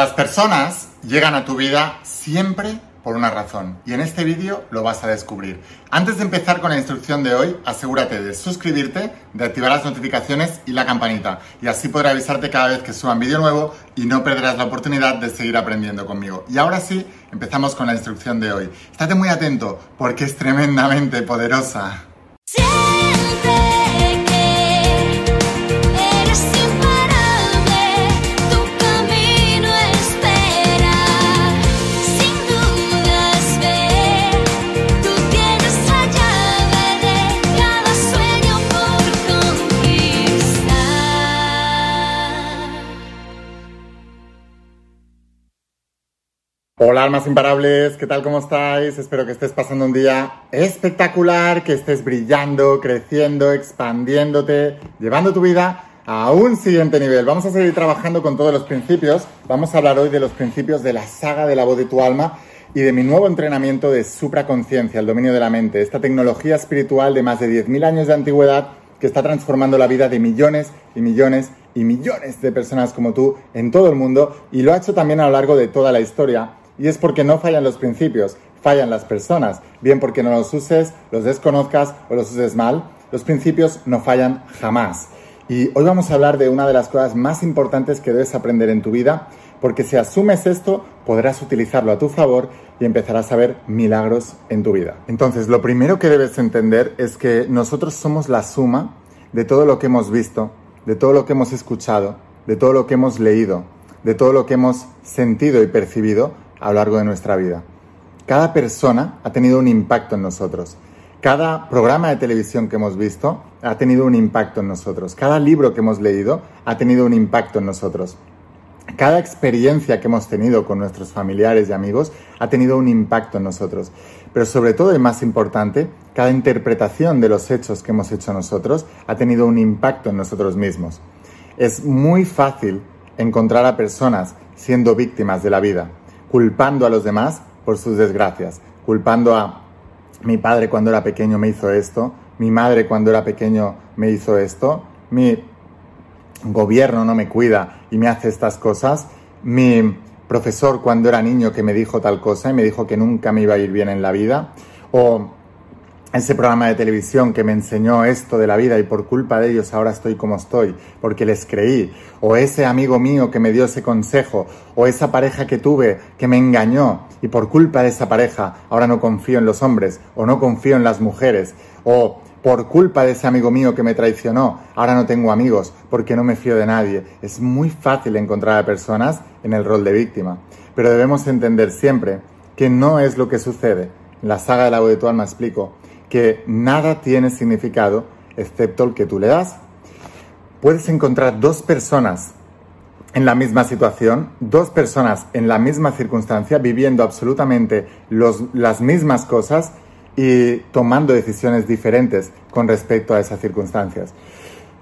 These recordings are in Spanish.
Las personas llegan a tu vida siempre por una razón y en este vídeo lo vas a descubrir. Antes de empezar con la instrucción de hoy, asegúrate de suscribirte, de activar las notificaciones y la campanita y así podré avisarte cada vez que suba un vídeo nuevo y no perderás la oportunidad de seguir aprendiendo conmigo. Y ahora sí, empezamos con la instrucción de hoy. Estate muy atento porque es tremendamente poderosa. Hola almas imparables, ¿qué tal? ¿Cómo estáis? Espero que estés pasando un día espectacular, que estés brillando, creciendo, expandiéndote, llevando tu vida a un siguiente nivel. Vamos a seguir trabajando con todos los principios. Vamos a hablar hoy de los principios de la saga de la voz de tu alma y de mi nuevo entrenamiento de supraconciencia, el dominio de la mente, esta tecnología espiritual de más de 10.000 años de antigüedad que está transformando la vida de millones y millones y millones de personas como tú en todo el mundo y lo ha hecho también a lo largo de toda la historia y es porque no fallan los principios, fallan las personas. Bien porque no los uses, los desconozcas o los uses mal, los principios no fallan jamás. Y hoy vamos a hablar de una de las cosas más importantes que debes aprender en tu vida, porque si asumes esto, podrás utilizarlo a tu favor y empezarás a ver milagros en tu vida. Entonces, lo primero que debes entender es que nosotros somos la suma de todo lo que hemos visto, de todo lo que hemos escuchado, de todo lo que hemos leído, de todo lo que hemos sentido y percibido a lo largo de nuestra vida. Cada persona ha tenido un impacto en nosotros. Cada programa de televisión que hemos visto ha tenido un impacto en nosotros. Cada libro que hemos leído ha tenido un impacto en nosotros. Cada experiencia que hemos tenido con nuestros familiares y amigos ha tenido un impacto en nosotros. Pero sobre todo y más importante, cada interpretación de los hechos que hemos hecho nosotros ha tenido un impacto en nosotros mismos. Es muy fácil encontrar a personas siendo víctimas de la vida culpando a los demás por sus desgracias, culpando a mi padre cuando era pequeño me hizo esto, mi madre cuando era pequeño me hizo esto, mi gobierno no me cuida y me hace estas cosas, mi profesor cuando era niño que me dijo tal cosa y me dijo que nunca me iba a ir bien en la vida, o ese programa de televisión que me enseñó esto de la vida y por culpa de ellos ahora estoy como estoy, porque les creí, o ese amigo mío que me dio ese consejo, o esa pareja que tuve que me engañó y por culpa de esa pareja ahora no confío en los hombres, o no confío en las mujeres, o por culpa de ese amigo mío que me traicionó, ahora no tengo amigos porque no me fío de nadie. Es muy fácil encontrar a personas en el rol de víctima, pero debemos entender siempre que no es lo que sucede. La saga del agua de tu alma explico que nada tiene significado excepto el que tú le das. Puedes encontrar dos personas en la misma situación, dos personas en la misma circunstancia, viviendo absolutamente las mismas cosas y tomando decisiones diferentes con respecto a esas circunstancias.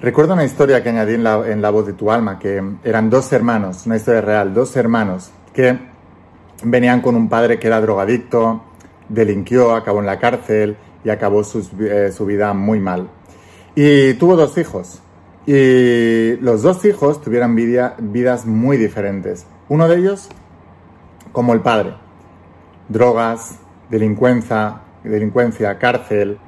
Recuerdo una historia que añadí en la, voz de tu alma, que eran dos hermanos, una historia real, dos hermanos que venían con un padre que era drogadicto, delinquió, acabó en la cárcel, y acabó eh, su vida muy mal. Y tuvo dos hijos. Y los dos hijos tuvieron vidas muy diferentes. Uno de ellos, como el padre, drogas, delincuencia, delincuencia, cárcel,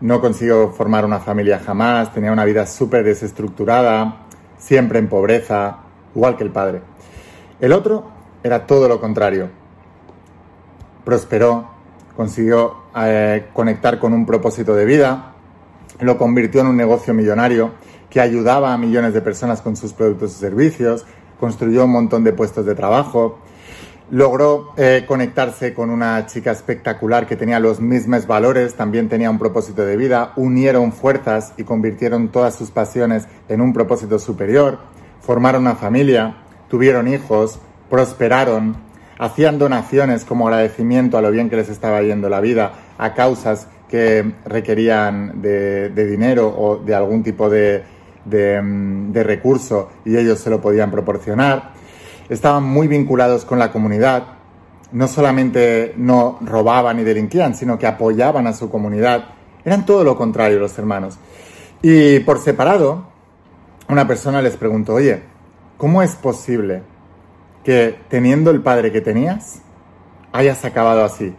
no consiguió formar una familia jamás, tenía una vida súper desestructurada, siempre en pobreza, igual que el padre. El otro era todo lo contrario. Prosperó, consiguió eh, conectar con un propósito de vida, lo convirtió en un negocio millonario que ayudaba a millones de personas con sus productos y servicios, construyó un montón de puestos de trabajo, logró eh, conectarse con una chica espectacular que tenía los mismos valores, también tenía un propósito de vida, unieron fuerzas y convirtieron todas sus pasiones en un propósito superior, formaron una familia, tuvieron hijos, prosperaron, hacían donaciones como agradecimiento a lo bien que les estaba yendo la vida, a causas que requerían de, dinero o de algún tipo de, mm, de, recurso y ellos se lo podían proporcionar. Estaban muy vinculados con la comunidad, no solamente no robaban ni delinquían, sino que apoyaban a su comunidad. Eran todo lo contrario los hermanos. Y por separado, una persona les preguntó, oye, ¿cómo es posible que teniendo el padre que tenías, hayas acabado así.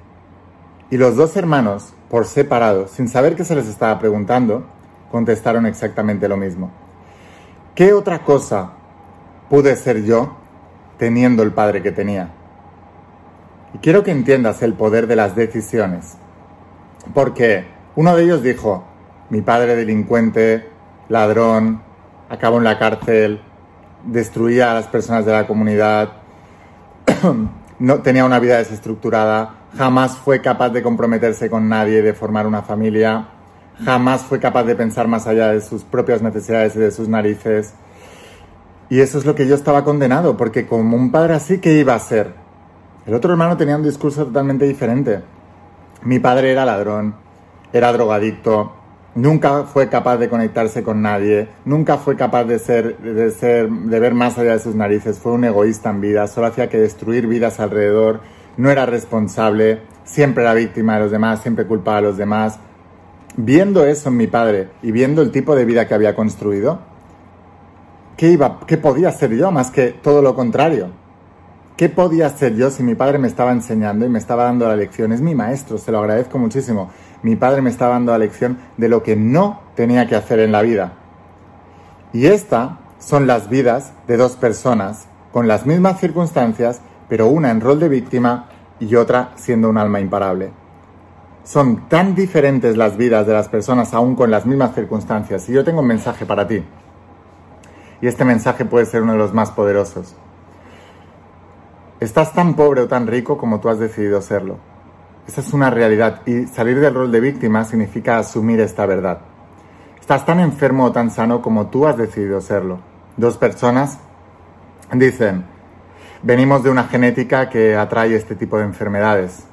Y los dos hermanos, por separado, sin saber qué se les estaba preguntando, contestaron exactamente lo mismo. ¿Qué otra cosa pude ser yo teniendo el padre que tenía? Y quiero que entiendas el poder de las decisiones. Porque uno de ellos dijo, mi padre delincuente, ladrón, acabó en la cárcel, destruía a las personas de la comunidad, no tenía una vida desestructurada, jamás fue capaz de comprometerse con nadie, de formar una familia, jamás fue capaz de pensar más allá de sus propias necesidades y de sus narices. Y eso es lo que yo estaba condenado, porque como un padre así, ¿qué iba a ser? El otro hermano tenía un discurso totalmente diferente. Mi padre era ladrón, era drogadicto, nunca fue capaz de conectarse con nadie, nunca fue capaz de ser, de ver más allá de sus narices, fue un egoísta en vida, solo hacía que destruir vidas alrededor, no era responsable, siempre era víctima de los demás, siempre culpaba a los demás. Viendo eso en mi padre y viendo el tipo de vida que había construido, ¿qué, iba, qué podía ser yo más que todo lo contrario? ¿Qué podía hacer yo si mi padre me estaba enseñando y me estaba dando la lección? Es mi maestro, se lo agradezco muchísimo. Mi padre me estaba dando la lección de lo que no tenía que hacer en la vida. Y estas son las vidas de dos personas con las mismas circunstancias, pero una en rol de víctima y otra siendo un alma imparable. Son tan diferentes las vidas de las personas aún con las mismas circunstancias. Y yo tengo un mensaje para ti. Y este mensaje puede ser uno de los más poderosos. Estás tan pobre o tan rico como tú has decidido serlo. Esa es una realidad y salir del rol de víctima significa asumir esta verdad. Estás tan enfermo o tan sano como tú has decidido serlo. Dos personas dicen, venimos de una genética que atrae este tipo de enfermedades.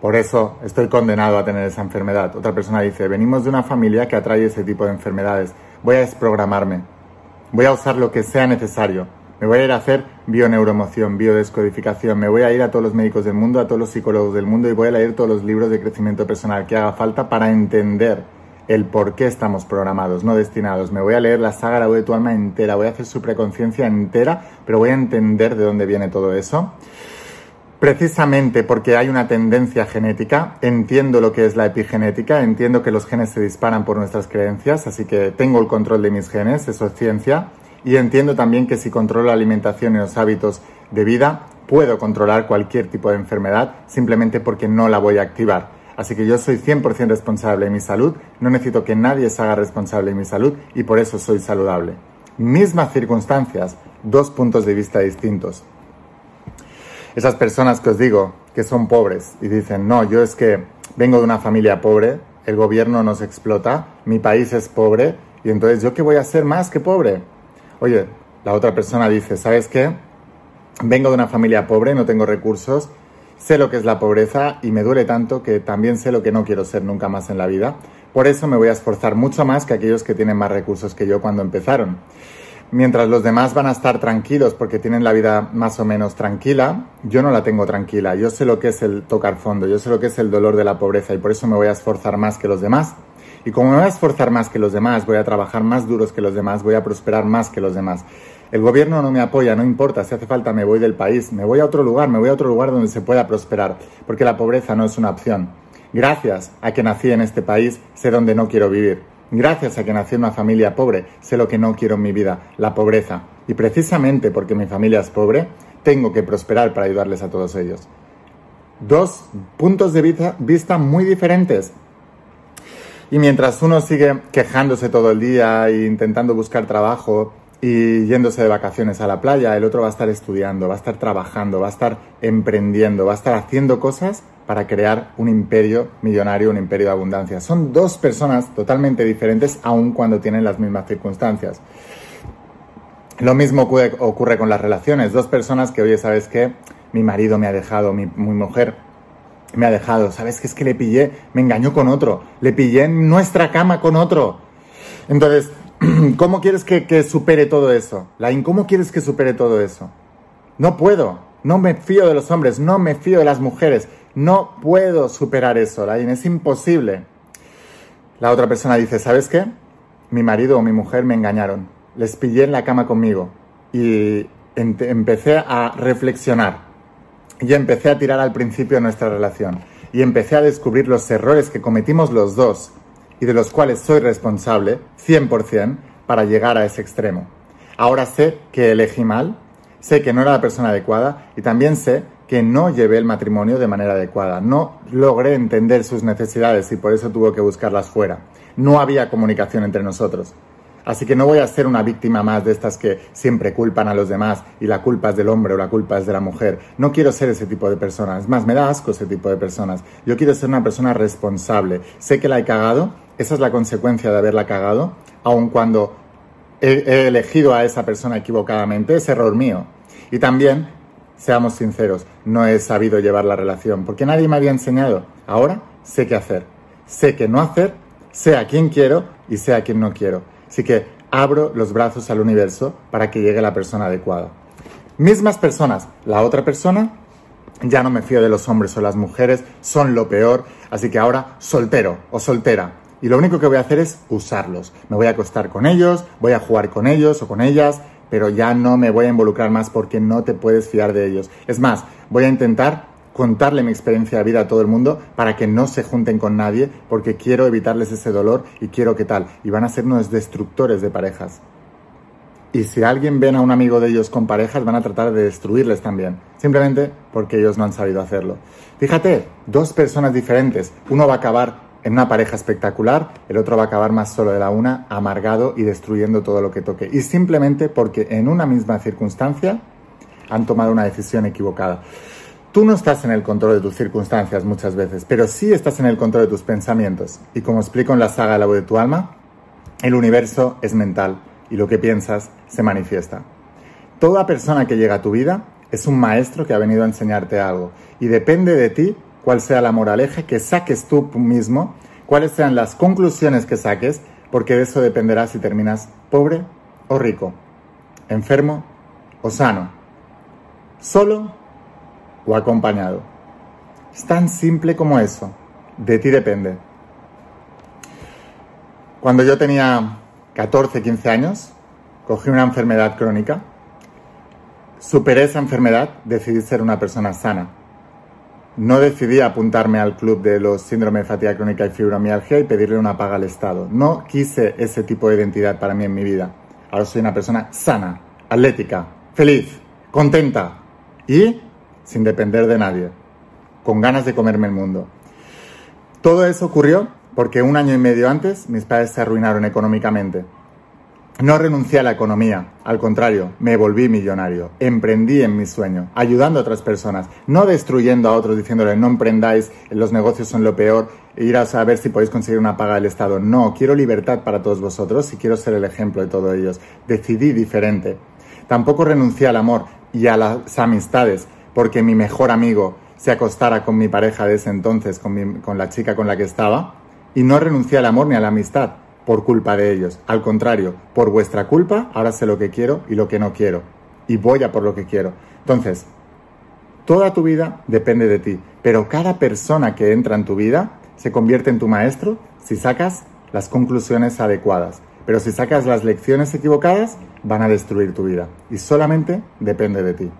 Por eso estoy condenado a tener esa enfermedad. Otra persona dice, venimos de una familia que atrae ese tipo de enfermedades. Voy a desprogramarme. Voy a usar lo que sea necesario me voy a ir a hacer bioneuromoción, biodescodificación, me voy a ir a todos los médicos del mundo, a todos los psicólogos del mundo y voy a leer todos los libros de crecimiento personal que haga falta para entender el por qué estamos programados, no destinados. Me voy a leer la saga La voz de tu alma entera, voy a hacer su preconciencia entera, pero voy a entender de dónde viene todo eso. Precisamente porque hay una tendencia genética, entiendo lo que es la epigenética, entiendo que los genes se disparan por nuestras creencias, así que tengo el control de mis genes, eso es ciencia. Y entiendo también que si controlo la alimentación y los hábitos de vida, puedo controlar cualquier tipo de enfermedad simplemente porque no la voy a activar. Así que yo soy 100% responsable de mi salud, no necesito que nadie se haga responsable de mi salud y por eso soy saludable. Mismas circunstancias, dos puntos de vista distintos. Esas personas que os digo que son pobres y dicen, no, yo es que vengo de una familia pobre, el gobierno nos explota, mi país es pobre y entonces yo qué voy a ser más que pobre. Oye, la otra persona dice, ¿sabes qué? Vengo de una familia pobre, no tengo recursos, sé lo que es la pobreza y me duele tanto que también sé lo que no quiero ser nunca más en la vida. Por eso me voy a esforzar mucho más que aquellos que tienen más recursos que yo cuando empezaron. Mientras los demás van a estar tranquilos porque tienen la vida más o menos tranquila, yo no la tengo tranquila. Yo sé lo que es el tocar fondo, yo sé lo que es el dolor de la pobreza y por eso me voy a esforzar más que los demás. Y como me voy a esforzar más que los demás, voy a trabajar más duros que los demás, voy a prosperar más que los demás. El gobierno no me apoya, no importa, si hace falta me voy del país, me voy a otro lugar, me voy a otro lugar donde se pueda prosperar, porque la pobreza no es una opción. Gracias a que nací en este país, sé dónde no quiero vivir. Gracias a que nací en una familia pobre, sé lo que no quiero en mi vida, la pobreza. Y precisamente porque mi familia es pobre, tengo que prosperar para ayudarles a todos ellos. Dos puntos de vista, muy diferentes, y mientras uno sigue quejándose todo el día e intentando buscar trabajo y yéndose de vacaciones a la playa, el otro va a estar estudiando, va a estar trabajando, va a estar emprendiendo, va a estar haciendo cosas para crear un imperio millonario, un imperio de abundancia. Son dos personas totalmente diferentes aun cuando tienen las mismas circunstancias. Lo mismo ocurre, con las relaciones. Dos personas que, oye, ¿sabes qué? Mi marido me ha dejado, mi, mi mujer me ha dejado. ¿Sabes qué es que le pillé? Me engañó con otro. Le pillé en nuestra cama con otro. Entonces, ¿cómo quieres que, supere todo eso? Lain, ¿cómo quieres que supere todo eso? No puedo. No me fío de los hombres. No me fío de las mujeres. No puedo superar eso, Lain. Es imposible. La otra persona dice, ¿sabes qué? Mi marido o mi mujer me engañaron. Les pillé en la cama conmigo. Y empecé a reflexionar y empecé a tirar al principio de nuestra relación y empecé a descubrir los errores que cometimos los dos y de los cuales soy responsable 100% para llegar a ese extremo. Ahora sé que elegí mal, sé que no era la persona adecuada y también sé que no llevé el matrimonio de manera adecuada. No logré entender sus necesidades y por eso tuvo que buscarlas fuera. No había comunicación entre nosotros. Así que no voy a ser una víctima más de estas que siempre culpan a los demás y la culpa es del hombre o la culpa es de la mujer. No quiero ser ese tipo de persona. Es más, me da asco ese tipo de personas. Yo quiero ser una persona responsable. Sé que la he cagado. Esa es la consecuencia de haberla cagado. Aun cuando he, elegido a esa persona equivocadamente. Es error mío. Y también seamos sinceros, no he sabido llevar la relación porque nadie me había enseñado. Ahora sé qué hacer, sé qué no hacer, sé a quién quiero y sé a quién no quiero. Así que abro los brazos al universo para que llegue la persona adecuada. Mismas personas, la otra persona, ya no me fío de los hombres o las mujeres, son lo peor, así que ahora soltero o soltera. Y lo único que voy a hacer es usarlos. Me voy a acostar con ellos, voy a jugar con ellos o con ellas, pero ya no me voy a involucrar más porque no te puedes fiar de ellos. Es más, voy a intentar contarle mi experiencia de vida a todo el mundo para que no se junten con nadie, porque quiero evitarles ese dolor y quiero que tal. Y van a ser unos destructores de parejas. Y si alguien ven a un amigo de ellos con parejas, van a tratar de destruirles también, simplemente porque ellos no han sabido hacerlo. Fíjate, dos personas diferentes, uno va a acabar en una pareja espectacular, el otro va a acabar más solo de la una, amargado y destruyendo todo lo que toque. Y simplemente porque en una misma circunstancia han tomado una decisión equivocada. Tú no estás en el control de tus circunstancias muchas veces, pero sí estás en el control de tus pensamientos. Y como explico en la saga La voz de tu alma, el universo es mental y lo que piensas se manifiesta. Toda persona que llega a tu vida es un maestro que ha venido a enseñarte algo y depende de ti cuál sea la moraleja que saques tú mismo, cuáles sean las conclusiones que saques, porque de eso dependerá si terminas pobre o rico, enfermo o sano, solo o acompañado. Es tan simple como eso. De ti depende. Cuando yo tenía 14, 15 años, cogí una enfermedad crónica, superé esa enfermedad, decidí ser una persona sana. No decidí apuntarme al club de los síndromes de fatiga crónica y fibromialgia y pedirle una paga al Estado. No quise ese tipo de identidad para mí en mi vida. Ahora soy una persona sana, atlética, feliz, contenta y sin depender de nadie, con ganas de comerme el mundo. Todo eso ocurrió porque un año y medio antes mis padres se arruinaron económicamente. No renuncié a la economía, al contrario, me volví millonario, emprendí en mi sueño, ayudando a otras personas, no destruyendo a otros diciéndoles no emprendáis, los negocios son lo peor, ir a saber si podéis conseguir una paga del Estado. No, quiero libertad para todos vosotros y quiero ser el ejemplo de todos ellos. Decidí diferente. Tampoco renuncié al amor y a las amistades, porque mi mejor amigo se acostara con mi pareja de ese entonces, con, la chica con la que estaba, y no renuncié al amor ni a la amistad por culpa de ellos. Al contrario, por vuestra culpa, ahora sé lo que quiero y lo que no quiero. Y voy a por lo que quiero. Entonces, toda tu vida depende de ti, pero cada persona que entra en tu vida se convierte en tu maestro si sacas las conclusiones adecuadas. Pero si sacas las lecciones equivocadas, van a destruir tu vida. Y solamente depende de ti.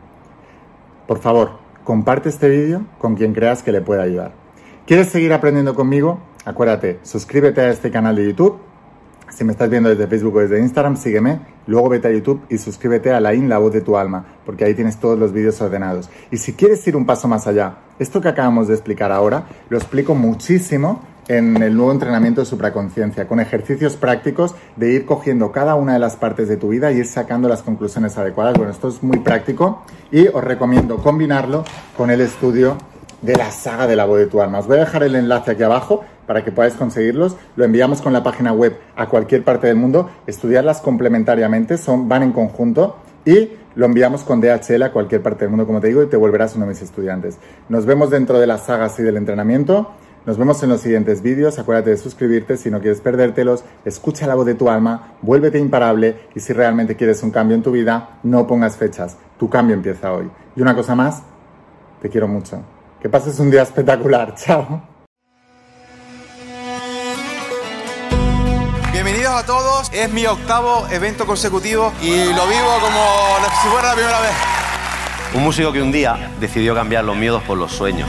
Por favor, comparte este vídeo con quien creas que le pueda ayudar. ¿Quieres seguir aprendiendo conmigo? Acuérdate, suscríbete a este canal de YouTube. Si me estás viendo desde Facebook o desde Instagram, sígueme. Luego vete a YouTube y suscríbete a la IN, la voz de tu alma, porque ahí tienes todos los vídeos ordenados. Y si quieres ir un paso más allá, esto que acabamos de explicar ahora, lo explico muchísimo en el nuevo entrenamiento de supraconciencia, con ejercicios prácticos de ir cogiendo cada una de las partes de tu vida y ir sacando las conclusiones adecuadas. Bueno, esto es muy práctico y os recomiendo combinarlo con el estudio de la saga de la voz de tu alma. Os voy a dejar el enlace aquí abajo para que podáis conseguirlos. Lo enviamos con la página web a cualquier parte del mundo. Estudiarlas complementariamente, son, van en conjunto y lo enviamos con DHL a cualquier parte del mundo, como te digo, y te volverás uno de mis estudiantes. Nos vemos dentro de las sagas y del entrenamiento. Nos vemos en los siguientes vídeos. Acuérdate de suscribirte si no quieres perdértelos. Escucha la voz de tu alma, vuélvete imparable y si realmente quieres un cambio en tu vida, no pongas fechas. Tu cambio empieza hoy. Y una cosa más, te quiero mucho. Que pases un día espectacular. Chao. a todos. Es mi octavo evento consecutivo y lo vivo como si fuera la primera vez. Un músico que un día decidió cambiar los miedos por los sueños.